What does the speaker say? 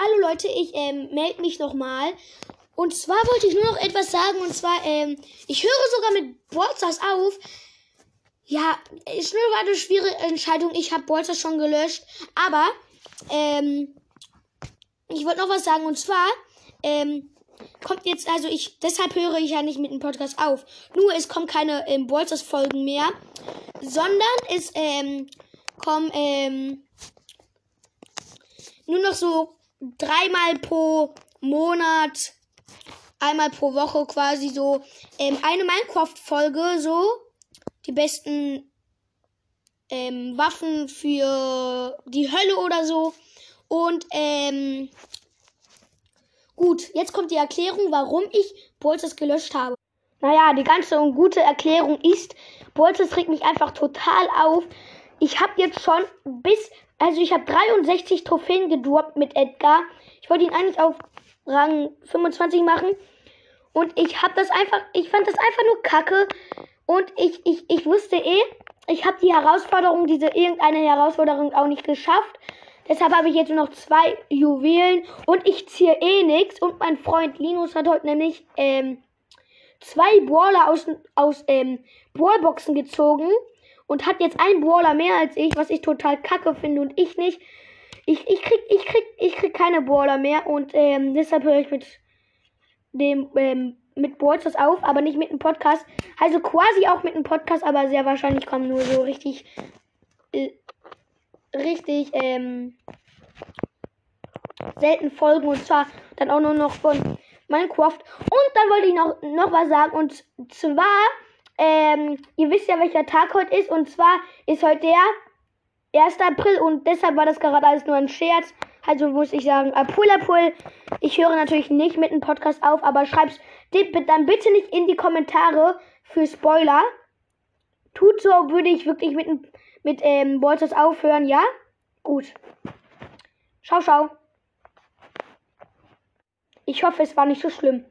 hallo Leute, ich ähm, melde mich nochmal. Und zwar wollte ich nur noch etwas sagen. Und zwar, ähm, ich höre sogar mit Ballstars auf. Ja, ist nur eine schwierige Entscheidung. Ich habe Ballstars schon gelöscht. Aber, ähm, ich wollte noch was sagen. Und zwar, ähm, kommt jetzt, also ich, deshalb höre ich ja nicht mit dem Podcast auf. Nur es kommen keine ähm, Ballstars Folgen mehr. Sondern es, ähm, kommen, ähm, nur noch so dreimal pro Monat, einmal pro Woche quasi so ähm, eine Minecraft-Folge, so die besten ähm, Waffen für die Hölle oder so. Und ähm, gut, jetzt kommt die Erklärung, warum ich Bolzers gelöscht habe. Naja, die ganze und gute Erklärung ist, Bolzers regt mich einfach total auf. Ich habe jetzt schon bis also ich habe 63 Trophäen gedroppt mit Edgar. Ich wollte ihn eigentlich auf Rang 25 machen. Und ich habe das einfach, ich fand das einfach nur kacke. Und ich, ich, ich wusste eh, ich habe die Herausforderung, diese irgendeine Herausforderung auch nicht geschafft. Deshalb habe ich jetzt nur noch zwei Juwelen und ich ziehe eh nichts. Und mein Freund Linus hat heute nämlich ähm, zwei Brawler aus, aus ähm, Brawlboxen gezogen und hat jetzt einen Brawler mehr als ich, was ich total kacke finde und ich nicht. Ich, ich krieg, ich krieg, ich krieg keine Brawler mehr und ähm, deshalb höre ich mit dem, ähm, mit Brawlstars auf, aber nicht mit dem Podcast. Also quasi auch mit dem Podcast, aber sehr wahrscheinlich kommen nur so richtig, äh, richtig, ähm, selten Folgen und zwar dann auch nur noch von Minecraft. Und dann wollte ich noch, noch was sagen und zwar ähm, ihr wisst ja, welcher Tag heute ist. Und zwar ist heute der 1. April und deshalb war das gerade alles nur ein Scherz. Also muss ich sagen, April, April. Ich höre natürlich nicht mit dem Podcast auf, aber schreib's dann bitte nicht in die Kommentare für Spoiler. Tut so, würde ich wirklich mit, mit ähm, Bolzers aufhören, ja? Gut. Ciao, ciao. Ich hoffe, es war nicht so schlimm.